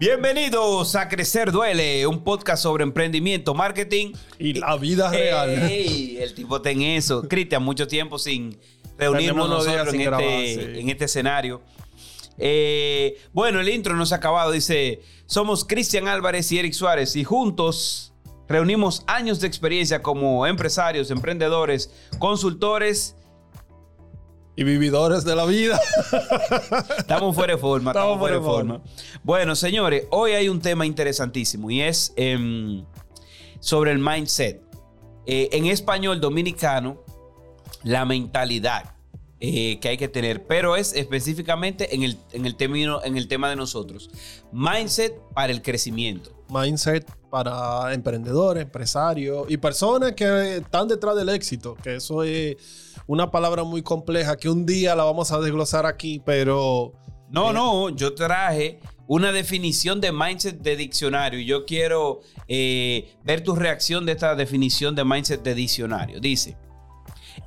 Bienvenidos a Crecer Duele, un podcast sobre emprendimiento, marketing y la vida real. Ey, el tipo está en eso. Cristian, mucho tiempo sin reunirnos nosotros en, este, sí. en este escenario. Eh, bueno, el intro no se ha acabado. Dice, somos Cristian Álvarez y Eric Suárez y juntos reunimos años de experiencia como empresarios, emprendedores, consultores. Y vividores de la vida. Estamos fuera de forma. Estamos, fuera de forma. Bueno, señores, hoy hay un tema interesantísimo y es em, sobre el mindset. Eh, en español dominicano, la mentalidad eh, que hay que tener, pero es específicamente en el, en, el término, en el tema de nosotros. Mindset para el crecimiento. Mindset para emprendedores, empresarios y personas que están detrás del éxito, que eso es una palabra muy compleja que un día la vamos a desglosar aquí, pero... No, eh, no, yo traje una definición de mindset de diccionario y yo quiero eh, ver tu reacción de esta definición de mindset de diccionario. Dice,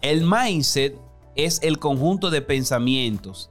el mindset es el conjunto de pensamientos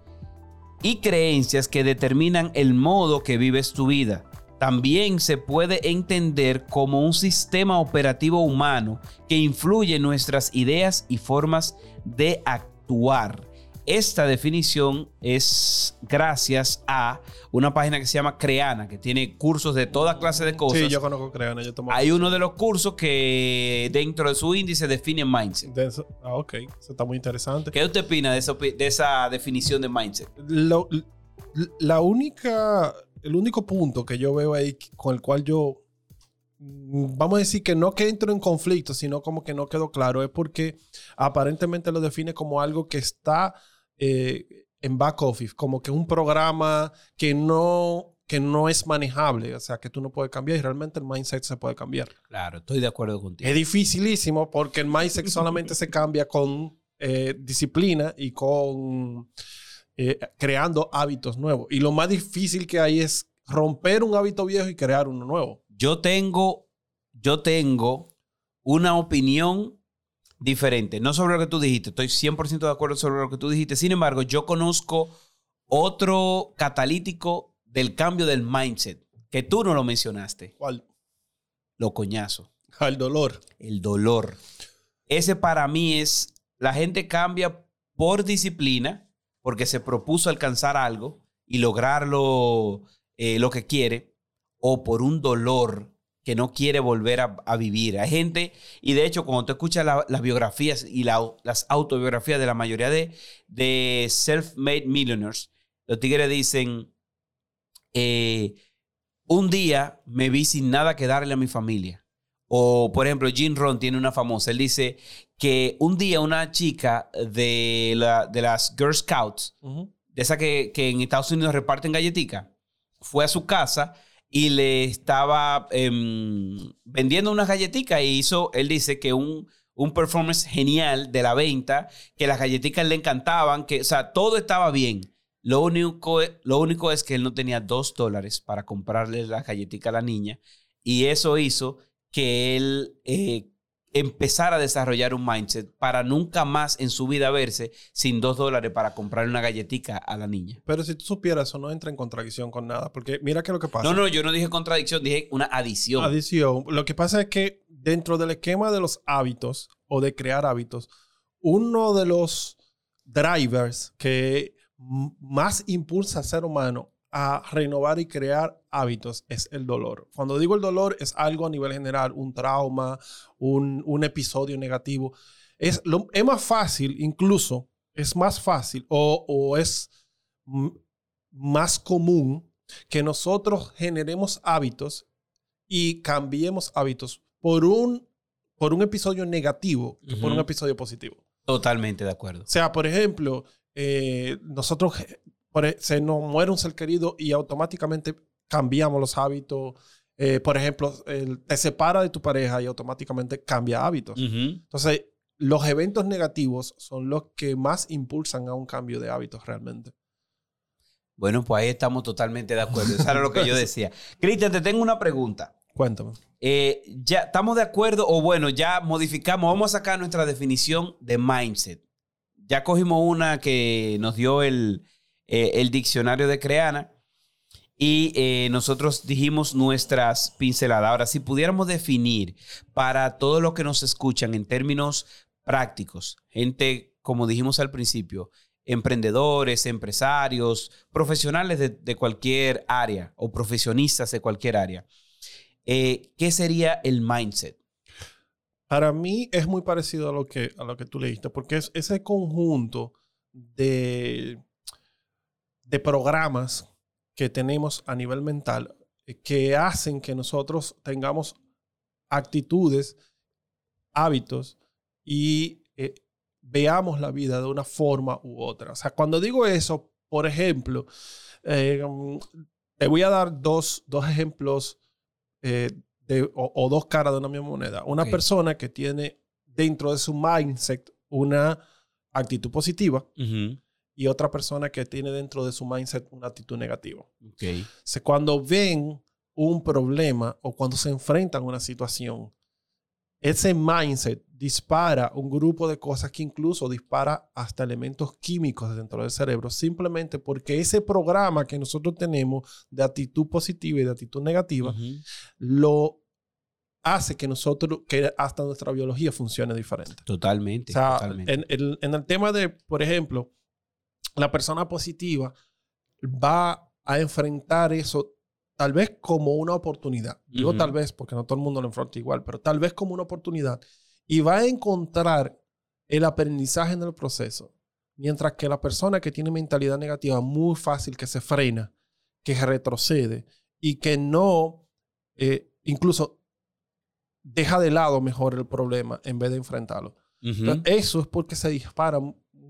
y creencias que determinan el modo que vives tu vida. También se puede entender como un sistema operativo humano que influye en nuestras ideas y formas de actuar. Esta definición es gracias a una página que se llama Creana, que tiene cursos de toda clase de cosas. Sí, yo conozco Creana, yo tomo... Hay uno de los cursos que dentro de su índice define mindset. De eso- ah, ok, eso está muy interesante. ¿Qué usted opina de, eso- de esa definición de mindset? Lo- la única, el único punto que yo veo ahí con el cual yo, mm, vamos a decir que no que entro en conflicto, sino como que no quedó claro, es porque aparentemente lo define como algo que está eh, en back office, como que un programa que no, que no es manejable, o sea, que tú no puedes cambiar y realmente el mindset se puede cambiar. Claro, estoy de acuerdo contigo. Es dificilísimo porque el mindset solamente se cambia con eh, disciplina y con eh, creando hábitos nuevos. Y lo más difícil que hay es romper un hábito viejo y crear uno nuevo. Yo tengo, yo tengo una opinión diferente. No sobre lo que tú dijiste, estoy 100% de acuerdo sobre lo que tú dijiste. Sin embargo, yo conozco otro catalítico del cambio del mindset, que tú no lo mencionaste, ¿Cuál? lo coñazo, Al dolor. el dolor. Ese para mí es, la gente cambia por disciplina, porque se propuso alcanzar algo y lograrlo eh, lo que quiere, o por un dolor que no quiere volver a, a vivir. Hay gente, y de hecho, cuando tú escuchas la- las biografías y la- las autobiografías de la mayoría de, de self-made millionaires, los tigres dicen, eh, un día me vi sin nada que darle a mi familia. O, por ejemplo, Jim Ron tiene una famosa. Él dice que un día una chica de, la- de las Girl Scouts, de esas que, que en Estados Unidos reparten galletica, fue a su casa y le estaba em, vendiendo unas galletitas y hizo, él dice que un, un performance genial de la venta, que las galletitas le encantaban, que, o sea, todo estaba bien. Lo único, lo único es que él no tenía dos dólares para comprarle las galletitas a la niña y eso hizo que él eh, empezara a desarrollar un mindset para nunca más en su vida verse sin dos dólares para comprarle una galletica a la niña. Pero si tú supieras, eso no entra en contradicción con nada. Porque mira qué es lo que pasa. No, no, yo no dije contradicción, dije una adición. Adición. Lo que pasa es que dentro del esquema de los hábitos o de crear hábitos, uno de los drivers que más impulsa al ser humano a renovar y crear hábitos es el dolor. Cuando digo el dolor es algo a nivel general, un trauma, un, un episodio negativo. Es, lo- es más fácil, incluso, es más fácil o, o es más común que nosotros generemos hábitos y cambiemos hábitos por un, por un episodio negativo que por un episodio positivo. Totalmente de acuerdo. O sea, por ejemplo, eh, nosotros por e- se nos muere un ser querido y automáticamente cambiamos los hábitos. Eh, por ejemplo, el- te separa de tu pareja y automáticamente cambia hábitos. Entonces, los eventos negativos son los que más impulsan a un cambio de hábitos realmente. Bueno, pues ahí estamos totalmente de acuerdo. Eso era lo que yo decía. Cristian, te tengo una pregunta. Cuéntame. Eh, ya estamos de acuerdo, o bueno, ya modificamos, vamos a sacar nuestra definición de mindset. Ya cogimos una que nos dio el, eh, el diccionario de Creana. Y eh, nosotros dijimos nuestras pinceladas. Ahora, si pudiéramos definir para todos los que nos escuchan en términos prácticos, gente, como dijimos al principio, emprendedores, empresarios, profesionales de, cualquier área o profesionistas de cualquier área, eh, ¿qué sería el mindset? Para mí es muy parecido a lo que, a lo que tú leíste, porque es ese conjunto de, de programas que tenemos a nivel mental eh, que hacen que nosotros tengamos actitudes, hábitos y eh, veamos la vida de una forma u otra. O sea, cuando digo eso, por ejemplo, eh, mm, te voy a dar dos, ejemplos de, o, dos caras de una misma moneda. Una persona que tiene dentro de su mindset una actitud positiva y otra persona que tiene dentro de su mindset una actitud negativa. Okay. cuando ven un problema o cuando se enfrentan a una situación, ese mindset dispara un grupo de cosas que incluso dispara hasta elementos químicos dentro del cerebro, simplemente porque ese programa que nosotros tenemos de actitud positiva y de actitud negativa, lo hace que nosotros, que hasta nuestra biología funcione diferente. Totalmente. En, en, el tema de, por ejemplo, la persona positiva va a enfrentar eso tal vez como una oportunidad. Digo tal vez porque no todo el mundo lo enfrenta igual, pero tal vez como una oportunidad. Y va a encontrar el aprendizaje en el proceso. Mientras que la persona que tiene mentalidad negativa, muy fácil que se frena, que retrocede y que no, eh, incluso deja de lado mejor el problema en vez de enfrentarlo. eso es porque se dispara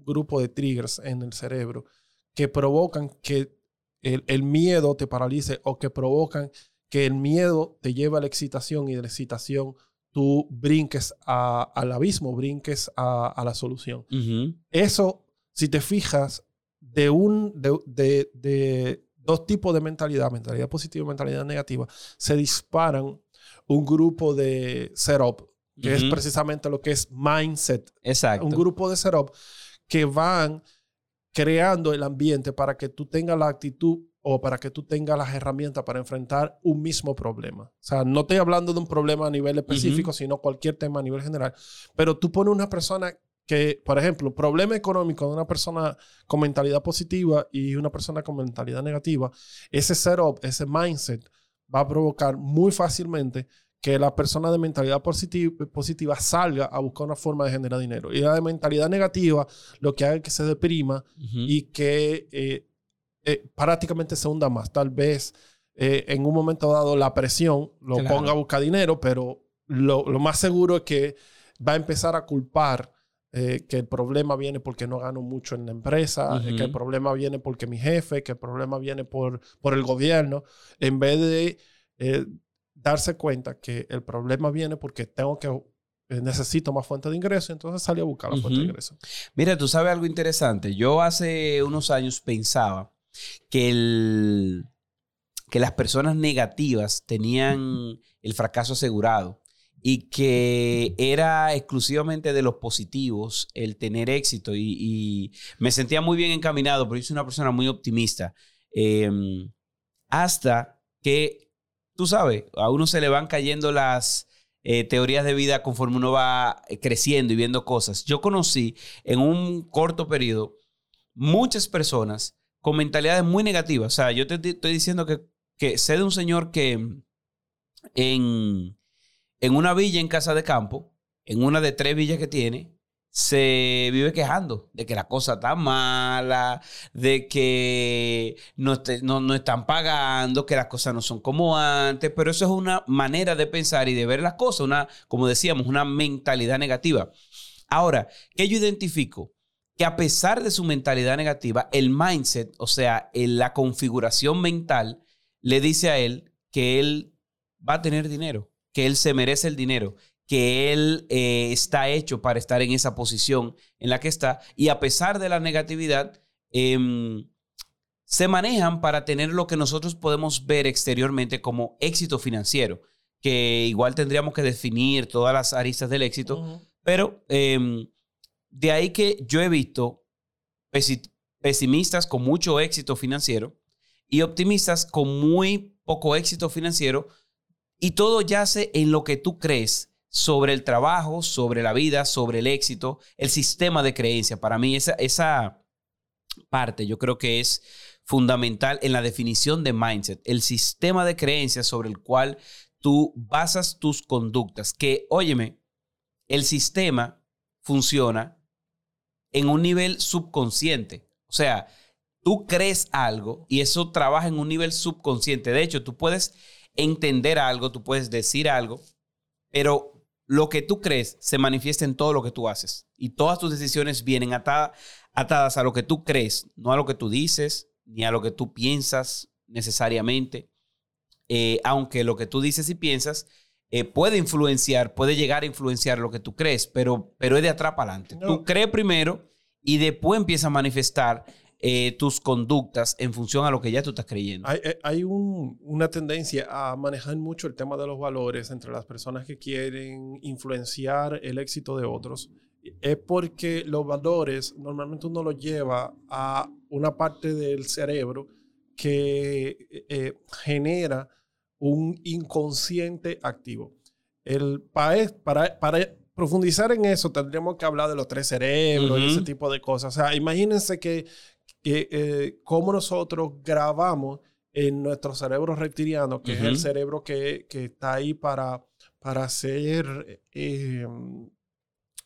grupo de triggers en el cerebro que provocan que el, miedo te paralice o que provocan que el miedo te lleve a la excitación y de la excitación tú brinques al abismo, brinques a, la solución. Eso, si te fijas, de, un, de, de, dos tipos de mentalidad, mentalidad positiva y mentalidad negativa, se disparan un grupo de setup, que es precisamente lo que es mindset. Exacto. Un grupo de setup que van creando el ambiente para que tú tengas la actitud o para que tú tengas las herramientas para enfrentar un mismo problema. O sea, no estoy hablando de un problema a nivel específico, sino cualquier tema a nivel general. Pero tú pones una persona que, por ejemplo, problema económico de una persona con mentalidad positiva y una persona con mentalidad negativa, ese setup, ese mindset va a provocar muy fácilmente que la persona de mentalidad positiva, salga a buscar una forma de generar dinero. Y la de mentalidad negativa lo que haga es que se deprima y que eh, eh, prácticamente se hunda más. Tal vez eh, en un momento dado la presión lo ponga a buscar dinero, pero lo, más seguro es que va a empezar a culpar que el problema viene porque no gano mucho en la empresa, que el problema viene porque mi jefe, que el problema viene por, por el gobierno, en vez de darse cuenta que el problema viene porque tengo que eh, necesito más fuente de ingreso, entonces salí a buscar la fuente de ingreso. Mira, tú sabes algo interesante. Yo hace unos años pensaba que, el, que las personas negativas tenían el fracaso asegurado y que era exclusivamente de los positivos el tener éxito y, me sentía muy bien encaminado, pero yo soy una persona muy optimista. Em, hasta que tú sabes, a uno se le van cayendo las eh, teorías de vida conforme uno va eh, creciendo y viendo cosas. Yo conocí en un corto periodo muchas personas con mentalidades muy negativas. O sea, yo te estoy diciendo que, que sé de un señor que en, en una villa en casa de campo, en una de tres villas que tiene, se vive quejando de que la cosa está mala, de que no, no, están pagando, que las cosas no son como antes, pero eso es una manera de pensar y de ver las cosas, una, como decíamos, una mentalidad negativa. Ahora, ¿qué yo identifico? Que a pesar de su mentalidad negativa, el mindset, o sea, la configuración mental, le dice a él que él va a tener dinero, que él se merece el dinero, que él eh, está hecho para estar en esa posición en la que está y a pesar de la negatividad, em, se manejan para tener lo que nosotros podemos ver exteriormente como éxito financiero, que igual tendríamos que definir todas las aristas del éxito, pero em, de ahí que yo he visto pesimistas con mucho éxito financiero y optimistas con muy poco éxito financiero y todo yace en lo que tú crees sobre el trabajo, sobre la vida, sobre el éxito, el sistema de creencia. Para mí esa, esa parte yo creo que es fundamental en la definición de mindset, el sistema de creencias sobre el cual tú basas tus conductas. Que, óyeme, el sistema funciona en un nivel subconsciente. O sea, tú crees algo y eso trabaja en un nivel subconsciente. De hecho, tú puedes entender algo, tú puedes decir algo, pero lo que tú crees se manifiesta en todo lo que tú haces. Y todas tus decisiones vienen atadas a lo que tú crees, no a lo que tú dices, ni a lo que tú piensas necesariamente. Eh, aunque lo que tú dices y piensas eh, puede influenciar, puede llegar a influenciar lo que tú crees, pero, pero es de atrás para adelante. Tú crees primero y después empieza a manifestar eh, tus conductas en función a lo que ya tú estás creyendo. Hay, hay una tendencia a manejar mucho el tema de los valores entre las personas que quieren influenciar el éxito de otros. Es porque los valores normalmente uno los lleva a una parte del cerebro que genera un inconsciente activo. El para, para profundizar en eso, tendríamos que hablar de los tres cerebros y ese tipo de cosas. O sea, imagínense que, que eh, cómo nosotros grabamos en nuestro cerebro reptiliano, que es el cerebro que, que, está ahí para, para hacer, eh,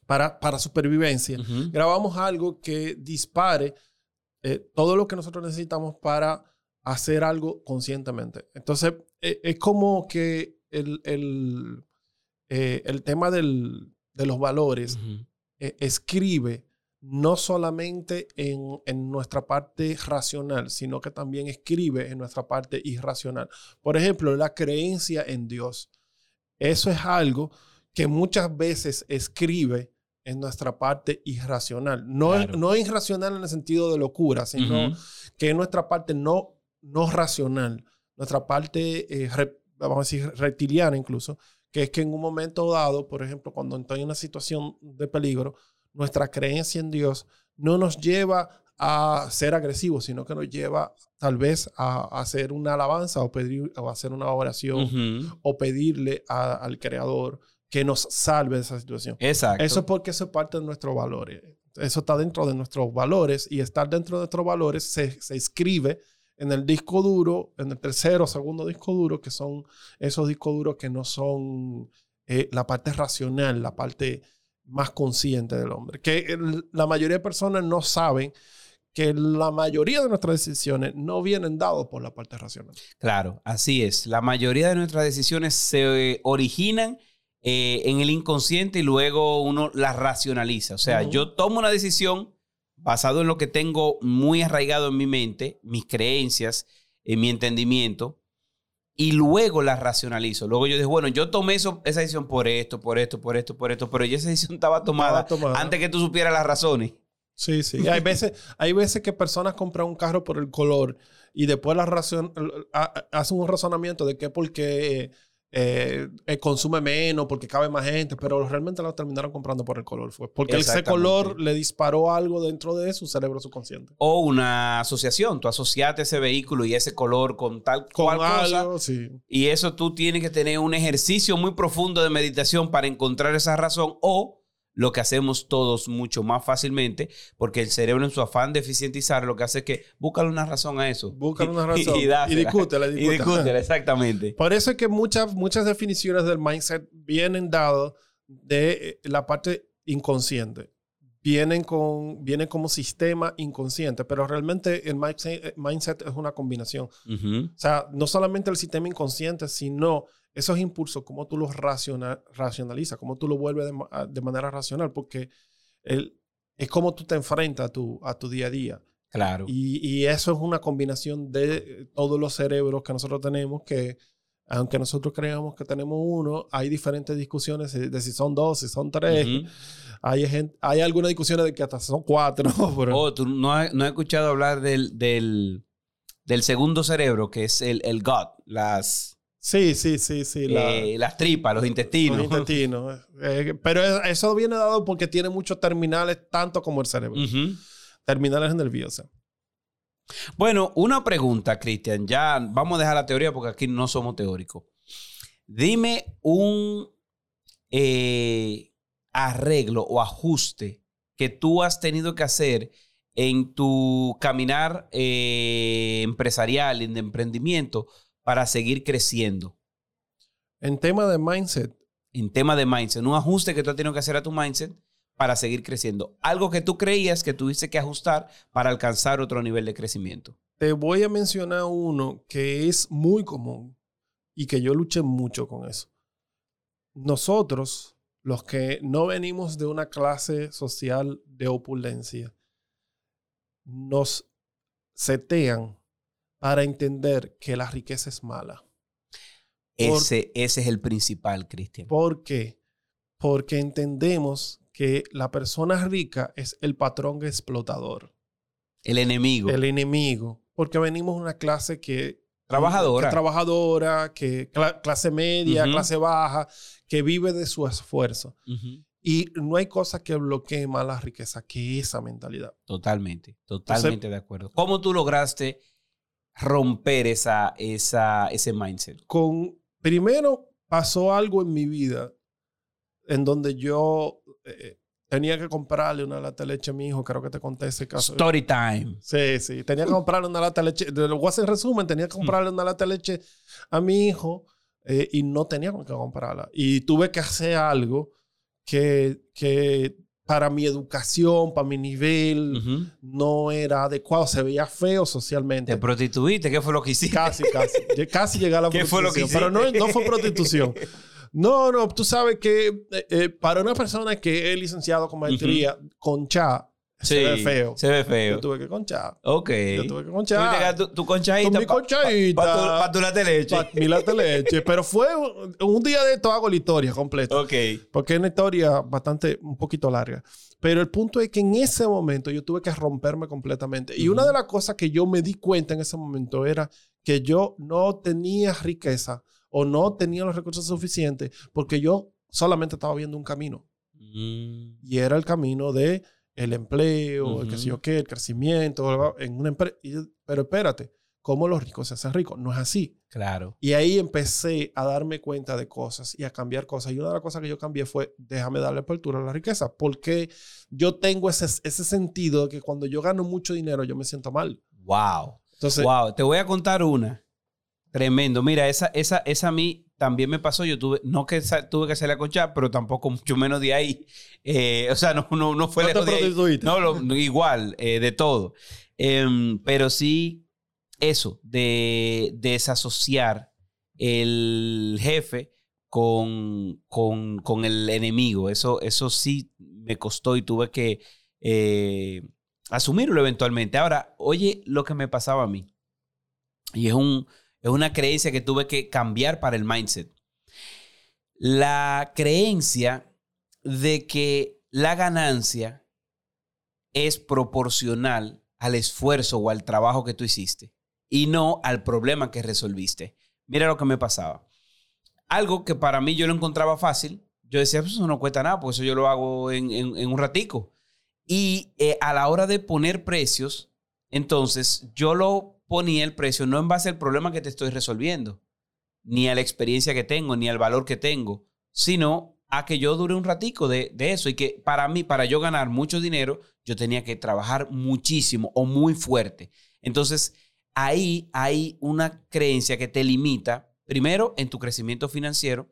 para, para supervivencia. Grabamos algo que dispare eh, todo lo que nosotros necesitamos para hacer algo conscientemente. Entonces, e, es como que el, el, eh, el tema del, de los valores escribe no solamente en, en, nuestra parte racional, sino que también escribe en nuestra parte irracional. Por ejemplo, la creencia en Dios. Eso es algo que muchas veces escribe en nuestra parte irracional. No, no irracional en el sentido de locura, sino que en nuestra parte no no racional, nuestra parte, eh, vamos a decir, reptiliana incluso, que es que en un momento dado, por ejemplo, cuando estoy en una situación de peligro, nuestra creencia en Dios no nos lleva a ser agresivos, sino que nos lleva tal vez a, hacer una alabanza o, pedir, o hacer una oración o pedirle al Creador que nos salve de esa situación. Exacto. Eso es porque eso es parte de nuestros valores. Eso está dentro de nuestros valores y estar dentro de nuestros valores se, se escribe en el disco duro, en el tercero o segundo disco duro, que son esos discos duros que no son eh, la parte racional, la parte más consciente del hombre. Que la mayoría de personas no saben que la mayoría de nuestras decisiones no vienen dadas por la parte racional. Claro, así es. La mayoría de nuestras decisiones se originan eh, en el inconsciente y luego uno las racionaliza. O sea, yo tomo una decisión basado en lo que tengo muy arraigado en mi mente, mis creencias, en mi entendimiento, y luego la racionalizo. Luego yo digo, bueno, yo tomé eso, esa decisión por esto, por esto, por esto, por esto, pero ya esa decisión estaba tomada, antes que tú supieras las razones. Sí, sí. hay veces, hay veces que personas compran un carro por el color y después la razón, hacen un razonamiento de que porque eh, eh, consume menos, porque cabe más gente, pero realmente lo terminaron comprando por el color. Fue porque ese color le disparó algo dentro de su cerebro subconsciente. O una asociación. Tú asociaste ese vehículo y ese color con tal con cosa. Y eso tú tienes que tener un ejercicio muy profundo de meditación para encontrar esa razón o lo que hacemos todos mucho más fácilmente, porque el cerebro en su afán de eficientizar lo que hace es que búscale una razón a eso. Búscale una razón. y, y, discútela, y discútela. exactamente. Por eso es que muchas, muchas definiciones del mindset vienen dadas de eh, la parte inconsciente. Vienen, con, vienen como sistema inconsciente, pero realmente el mindset, es una combinación. O sea, no solamente el sistema inconsciente, sino esos impulsos, cómo tú los racional, racionalizas, cómo tú los vuelves de, manera racional, porque el, es como tú te enfrentas a tu, a tu día a día. Claro. Y, y, eso es una combinación de todos los cerebros que nosotros tenemos que, aunque nosotros creamos que tenemos uno, hay diferentes discusiones de si son dos, si son tres. hay, gente, hay algunas discusiones de que hasta son cuatro. Pero... Oh, tú no has, no escuchado hablar del, del, del, segundo cerebro, que es el, el gut, las Sí, sí, sí, sí. Eh, las tripas, los intestinos. Los intestinos. Eh, pero eso viene dado porque tiene muchos terminales, tanto como el cerebro. Terminales nerviosas. Bueno, una pregunta, Cristian. Ya vamos a dejar la teoría porque aquí no somos teóricos. Dime un eh, arreglo o ajuste que tú has tenido que hacer en tu caminar eh, empresarial, en de emprendimiento, para seguir creciendo. En tema de mindset. En tema de mindset, un ajuste que tú has tenido que hacer a tu mindset para seguir creciendo. Algo que tú creías que tuviste que ajustar para alcanzar otro nivel de crecimiento. Te voy a mencionar uno que es muy común y que yo luché mucho con eso. Nosotros, los que no venimos de una clase social de opulencia, nos setean para entender que la riqueza es mala. Ese, ese es el principal, Cristian. ¿Por qué? Porque entendemos que la persona rica es el patrón explotador. El enemigo. El enemigo. Porque venimos de una clase que... Trabajadora. Que trabajadora, que clase media, clase baja, que vive de su esfuerzo. Y no hay cosa que bloquee más la riqueza que esa mentalidad. Totalmente, totalmente de acuerdo. ¿Cómo tú lograste romper esa, esa, ese mindset? Con, primero pasó algo en mi vida en donde yo eh, tenía que comprarle una lata de leche a mi hijo. Creo que te conté ese caso. Story time. Sí, sí. Tenía que comprarle una lata de leche. De lo en resumen, tenía que hmm. comprarle una lata de leche a mi hijo eh, y no tenía que comprarla. Y tuve que hacer algo que, que para mi educación, para mi nivel, no era adecuado. Se veía feo socialmente. ¿Te prostituiste? ¿Qué fue lo que hiciste? Casi, casi. casi llegué a la ¿Qué fue lo que hiciste? Pero no, no fue prostitución. No, no, tú sabes que eh, eh, para una persona que es licenciado con maestría, con cha, se ve feo. Se ve feo. Yo tuve que conchar. Ok. Yo tuve que conchar. Tu, tu conchadita. mi conchadita. Para tu, tu leche. Para mi latte leche. Pero fue un, día de esto hago la historia completa. Ok. Porque es una historia bastante, un poquito larga. Pero el punto es que en ese momento yo tuve que romperme completamente. Y una de las cosas que yo me di cuenta en ese momento era que yo no tenía riqueza o no tenía los recursos suficientes porque yo solamente estaba viendo un camino. Mm. Y era el camino de el empleo, el que sé yo qué, el crecimiento, en una empresa. Pero espérate, ¿cómo los ricos se hacen ricos? No es así. Claro. Y ahí empecé a darme cuenta de cosas y a cambiar cosas. Y una de las cosas que yo cambié fue, déjame darle apertura a la riqueza, porque yo tengo ese, ese sentido de que cuando yo gano mucho dinero, yo me siento mal. Wow. Entonces, wow. Te voy a contar una. Tremendo. Mira, esa, esa, esa a mí también me pasó, yo tuve, no que tuve que salir a conchar, pero tampoco mucho menos de ahí. Eh, o sea, no, no, no fue lejos de ahí. No, igual, eh, de todo. Em, pero sí, eso, de, desasociar el jefe con, con, con, el enemigo. Eso, eso sí me costó y tuve que eh, asumirlo eventualmente. Ahora, oye lo que me pasaba a mí. Y es un es una creencia que tuve que cambiar para el mindset. La creencia de que la ganancia es proporcional al esfuerzo o al trabajo que tú hiciste y no al problema que resolviste. Mira lo que me pasaba. Algo que para mí yo lo encontraba fácil, yo decía, pues eso no cuesta nada, pues eso yo lo hago en, un ratico. Y eh, a la hora de poner precios, entonces yo lo ponía el precio no en base al problema que te estoy resolviendo, ni a la experiencia que tengo, ni al valor que tengo, sino a que yo dure un ratico de, eso y que para mí, para yo ganar mucho dinero, yo tenía que trabajar muchísimo o muy fuerte. Entonces, ahí hay una creencia que te limita, primero, en tu crecimiento financiero,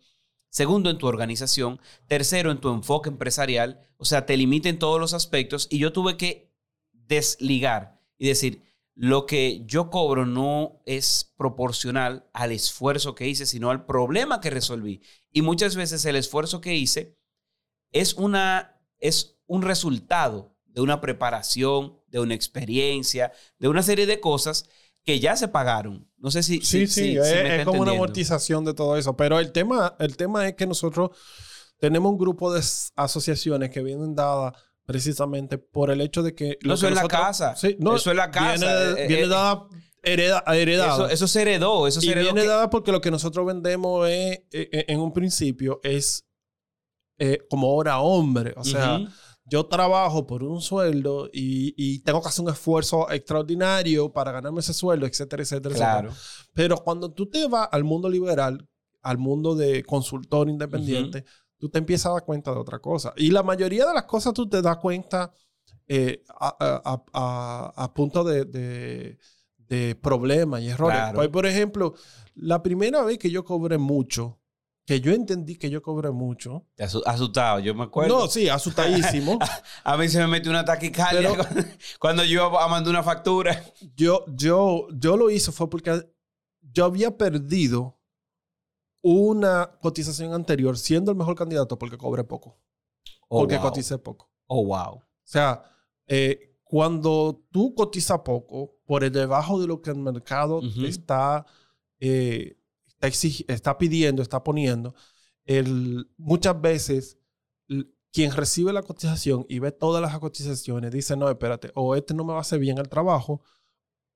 segundo, en tu organización, tercero, en tu enfoque empresarial, o sea, te limita en todos los aspectos y yo tuve que desligar y decir, lo que yo cobro no es proporcional al esfuerzo que hice, sino al problema que resolví. Y muchas veces el esfuerzo que hice es, una, es un resultado de una preparación, de una experiencia, de una serie de cosas que ya se pagaron. No sé si... Sí, sí, es, como una amortización de todo eso. Pero el tema, el tema es que nosotros tenemos un grupo de asociaciones que vienen dadas precisamente por el hecho de que... No, eso es la casa. Sí, no, eso es la casa. Viene, eh, eh, dada heredado. Eso, se heredó. Eso se y viene dada porque lo que nosotros vendemos es, eh, en un principio es como hora hombre. O sea, yo trabajo por un sueldo y, y tengo que hacer un esfuerzo extraordinario para ganarme ese sueldo, etcétera, etcétera, Claro. etcétera. Pero cuando tú te vas al mundo liberal, al mundo de consultor independiente, tú te empiezas a dar cuenta de otra cosa. Y la mayoría de las cosas tú te das cuenta eh, a, a- a- a- punto de, de- de problemas y errores. Claro. Pues, por ejemplo, la primera vez que yo cobré mucho, que yo entendí que yo cobré mucho. Asustado, yo me acuerdo. No, sí, asustadísimo. A mí se me metió una taquicardia Pero- cuando, yo mandar una factura. yo, yo, yo lo hice fue porque yo había perdido una cotización anterior siendo el mejor candidato porque cobré poco. Oh, porque wow. coticé poco. Oh, wow. O sea, eh, cuando tú cotizas poco, por el debajo de lo que el mercado Ujú. te está, eh, está, está pidiendo, está poniendo, el, muchas veces l- quien recibe la cotización y ve todas las cotizaciones dice, no, espérate, o este no me va a hacer bien el trabajo,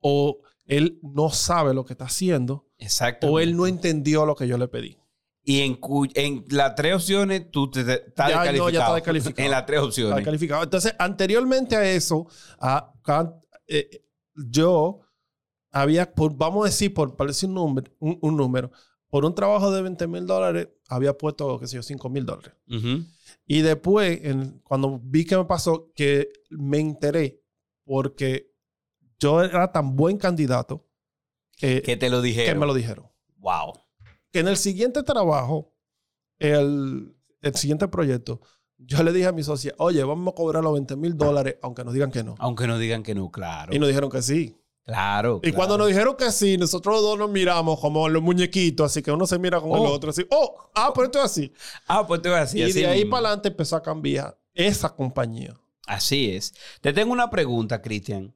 o él no sabe lo que está haciendo, Exacto. o él no entendió lo que yo le pedí. Y en, en las tres opciones, tú te, te- estás Ya, no, ya descalificado. está descalificado. En las tres Está opciones. calificado. Entonces, anteriormente a eso, a- eh, yo había, por, vamos a decir, por parecer un número, un, un número, por un trabajo de 20 mil dólares, había puesto, qué sé yo, 5 mil dólares. Y después, en- cuando vi que me pasó, que me enteré porque yo era tan buen candidato eh, Que te lo que dijeron. me lo dijeron. Wow. Que en el siguiente trabajo, el, el siguiente proyecto, yo le dije a mi socia, oye, vamos a cobrar los 20 mil dólares, aunque nos digan que no. Aunque no digan que no, claro. Y nos dijeron que sí. Claro. Y cuando nos dijeron que sí, nosotros los dos nos miramos como los muñequitos, así que uno se mira con el Oh. otro, así, oh, ah, pero esto es así. Ah, pues te voy a decir. y así de ahí mismo. para adelante empezó a cambiar esa compañía. Así es. Te tengo una pregunta, Cristian.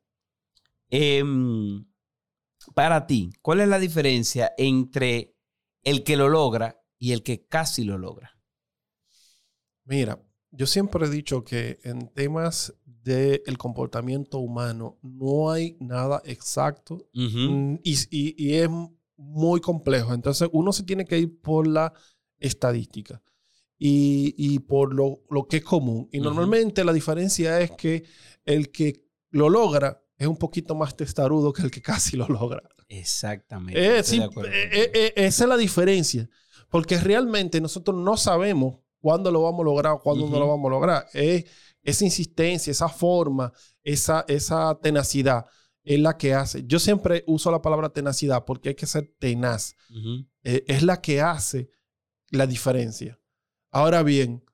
Em, para ti, ¿cuál es la diferencia entre el que lo logra y el que casi lo logra? Mira, yo siempre he dicho que en temas del comportamiento humano no hay nada exacto. Mm, y, y- y es muy complejo. Entonces, uno se tiene que ir por la estadística y, y por lo, lo que es común. Y normalmente la diferencia es que el que lo logra es un poquito más testarudo que el que casi lo logra. Exactamente. Eh, sí, eh, eh, eh, esa es la diferencia. Porque realmente nosotros no sabemos cuándo lo vamos a lograr o cuándo no lo vamos a lograr. Es esa insistencia, esa forma, esa, esa tenacidad es la que hace. Yo siempre uso la palabra tenacidad porque hay que ser tenaz. Es la que hace la diferencia. Ahora bien,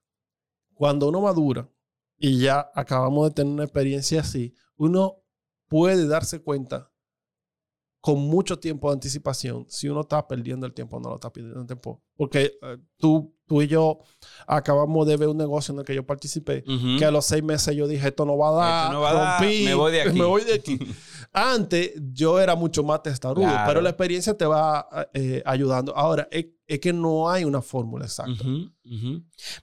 cuando uno madura y ya acabamos de tener una experiencia así, uno puede darse cuenta con mucho tiempo de anticipación si uno está perdiendo el tiempo o no lo está perdiendo el tiempo. Porque eh, tú, tú y yo acabamos de ver un negocio en el que yo participé, que a los seis meses yo dije, esto no va a dar, no va a dar, me voy de aquí. me voy de aquí. Antes yo era mucho más testarudo, Claro. pero la experiencia te va eh, ayudando. Ahora, es, es que no hay una fórmula exacta.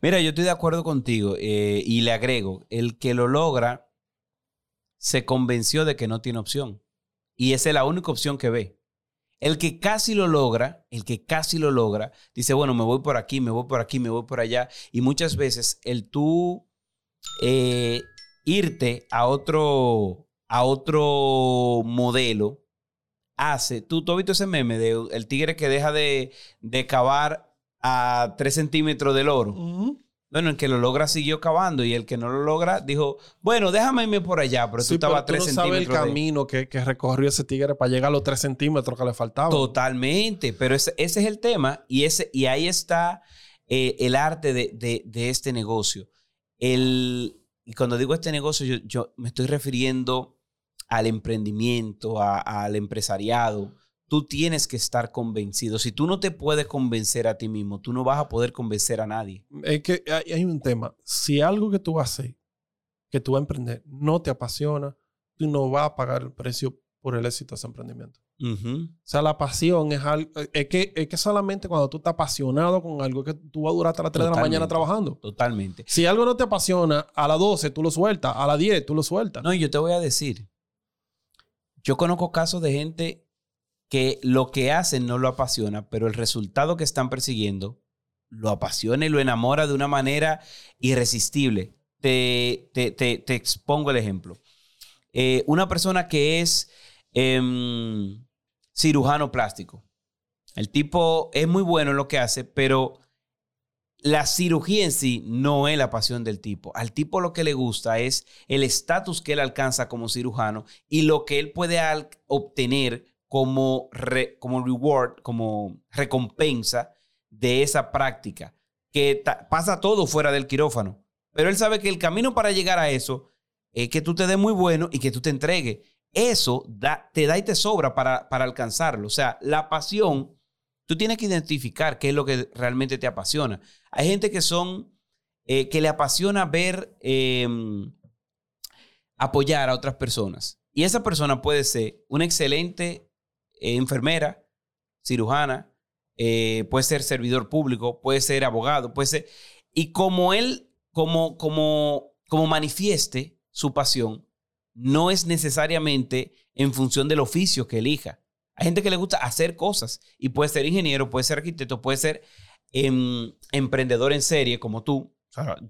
Mira, yo estoy de acuerdo contigo eh, y le agrego, el que lo logra se convenció de que no tiene opción y esa es la única opción que ve. El que casi lo logra, el que casi lo logra, dice, bueno, me voy por aquí, me voy por aquí, me voy por allá. Y muchas veces el tú eh, irte a otro, a otro modelo hace, tú, has visto ese meme de el tigre que deja de, de cavar a 3 centímetros del oro. Bueno, el que lo logra siguió cavando y el que no lo logra dijo, bueno, déjame irme por allá, pero tú estabas pero 3 tú no sabes el centímetros. de- camino que, que recorrió ese tigre para llegar a los 3 centímetros que le faltaban. Totalmente, pero ese, ese es el tema y, ese, y ahí está eh, el arte de, de- de este negocio. El, y cuando digo este negocio, yo, yo me estoy refiriendo al emprendimiento, a- al empresariado. Tú tienes que estar convencido. Si tú no te puedes convencer a ti mismo, tú no vas a poder convencer a nadie. Es que hay, hay un tema. Si algo que tú haces, que tú vas a emprender, no te apasiona, tú no vas a pagar el precio por el éxito de ese emprendimiento. O sea, la pasión es algo. Es que, es que solamente cuando tú estás apasionado con algo, que tú vas a durar hasta las 3 de la mañana trabajando. Totalmente. Si algo no te apasiona, a las 12 tú lo sueltas, a las 10 tú lo sueltas. No, y yo te voy a decir, yo conozco casos de gente que lo que hacen no lo apasiona, pero el resultado que están persiguiendo lo apasiona y lo enamora de una manera irresistible. te, te, te, te expongo el ejemplo. Eh, una persona que es em, cirujano plástico. El tipo es muy bueno en lo que hace, pero la cirugía en sí no es la pasión del tipo. Al tipo lo que le gusta es el estatus que él alcanza como cirujano y lo que él puede obtener como, como reward, como recompensa de esa práctica, que pasa todo fuera del quirófano. Pero él sabe que el camino para llegar a eso es que tú te des muy bueno y que tú te entregues. Eso da, te da y te sobra para, para alcanzarlo. O sea, la pasión, tú tienes que identificar qué es lo que realmente te apasiona. Hay gente que son, eh, que le apasiona ver, em, apoyar a otras personas. Y esa persona puede ser una excelente eh, enfermera, cirujana, eh, puede ser servidor público, puede ser abogado, puede ser... Y como él, como, como, como manifieste su pasión, no es necesariamente en función del oficio que elija. Hay gente que le gusta hacer cosas y puede ser ingeniero, puede ser arquitecto, puede ser em, emprendedor en serie como tú.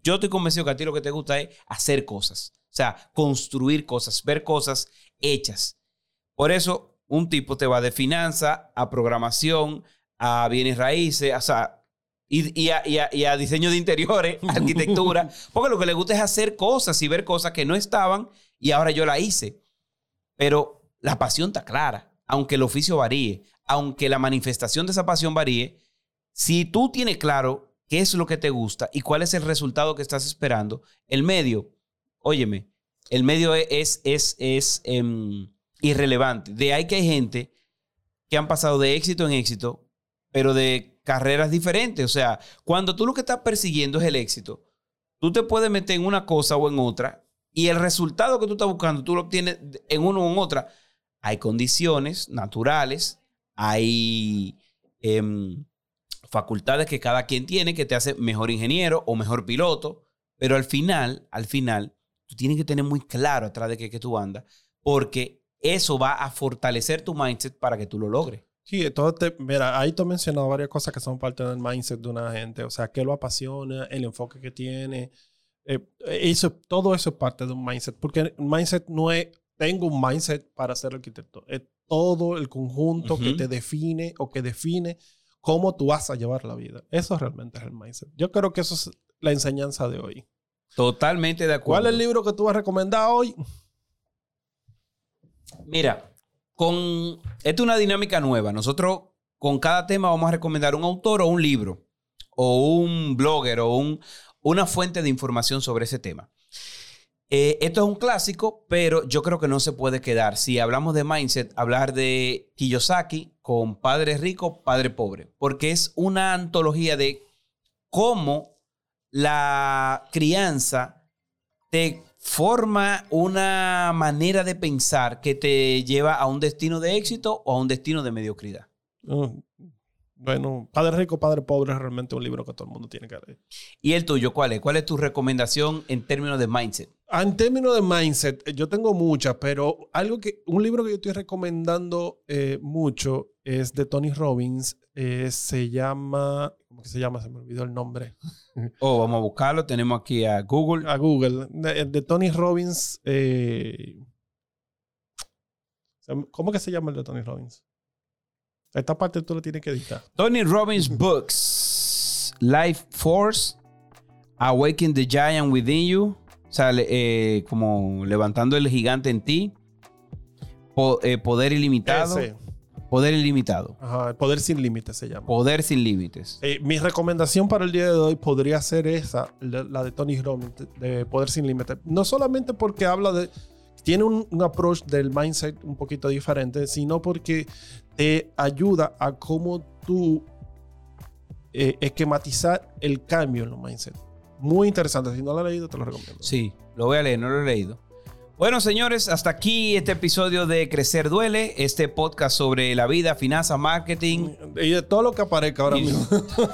yo estoy convencido que a ti lo que te gusta es hacer cosas, o sea, construir cosas, ver cosas hechas. Por eso un tipo te va de finanza a programación, a bienes raíces, o sea, y, a, diseño de interiores, arquitectura, porque lo que le gusta es hacer cosas y ver cosas que no estaban y ahora yo la hice. Pero la pasión está clara, aunque el oficio varíe, aunque la manifestación de esa pasión varíe, si tú tienes claro qué es lo que te gusta y cuál es el resultado que estás esperando, el medio, óyeme, el medio es, es, es, em, irrelevante. De ahí que hay gente que han pasado de éxito en éxito, pero de carreras diferentes. O sea, cuando tú lo que estás persiguiendo es el éxito, tú te puedes meter en una cosa o en otra y el resultado que tú estás buscando, tú lo obtienes en uno o en otra. Hay condiciones naturales, hay em, facultades que cada quien tiene que te hace mejor ingeniero o mejor piloto, pero al final, al final, tú tienes que tener muy claro atrás de qué que tú andas, porque eso va a fortalecer tu mindset para que tú lo logres. Sí, mira, ahí tú has mencionado varias cosas que son parte del mindset de una gente, o sea, qué lo apasiona, el enfoque que tiene, eh, eso, todo eso es parte de un mindset, porque el mindset no es, tengo un mindset para ser arquitecto, es todo el conjunto que te define o que define cómo tú vas a llevar la vida. Eso realmente es el mindset. Yo creo que eso es la enseñanza de hoy. Totalmente de acuerdo. ¿Cuál es el libro que tú vas a recomendar hoy? Mira, con esta es una dinámica nueva. Nosotros con cada tema vamos a recomendar un autor o un libro o un blogger o un, una fuente de información sobre ese tema. Eh, esto es un clásico, pero yo creo que no se puede quedar. Si hablamos de mindset, hablar de Kiyosaki con Padre Rico, Padre Pobre, porque es una antología de cómo la crianza te forma una manera de pensar que te lleva a un destino de éxito o a un destino de mediocridad. Bueno, Padre Rico, Padre Pobre es realmente un libro que todo el mundo tiene que leer. ¿Y el tuyo cuál es? ¿Cuál es tu recomendación en términos de mindset? En términos de mindset, yo tengo muchas, pero algo que, un libro que yo estoy recomendando eh, mucho es de Tony Robbins. Eh, se llama, ¿cómo que se llama? Se me olvidó el nombre. Oh, vamos a buscarlo. Tenemos aquí a Google. A Google. De, Tony Robbins. Eh, ¿Cómo que se llama el de Tony Robbins? Esta parte tú lo tienes que editar. Tony Robbins Books. Life Force. Awaken the Giant Within You. O sea, eh, como levantando el gigante en ti. Eh, poder ilimitado. Poder ilimitado. Ajá, poder sin límites se llama. Poder sin límites. Eh, mi recomendación para el día de hoy podría ser esa, la de Tony Robbins, de Poder sin límites. No solamente porque habla de. Tiene un, approach del mindset un poquito diferente, sino porque te ayuda a cómo tú eh, esquematizar el cambio en los mindset. Muy interesante. Si no lo has leído, te lo recomiendo. Sí, lo voy a leer, no lo he leído. Bueno, señores, hasta aquí este episodio de Crecer Duele, este podcast sobre la vida, finanzas, marketing. Y de todo lo que aparezca ahora mismo.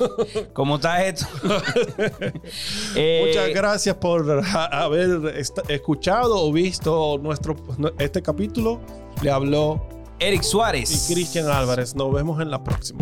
¿Cómo está esto? Eh, Muchas gracias por haber escuchado o visto nuestro, este capítulo. Le habló Eric Suárez y Cristian Álvarez. Nos vemos en la próxima.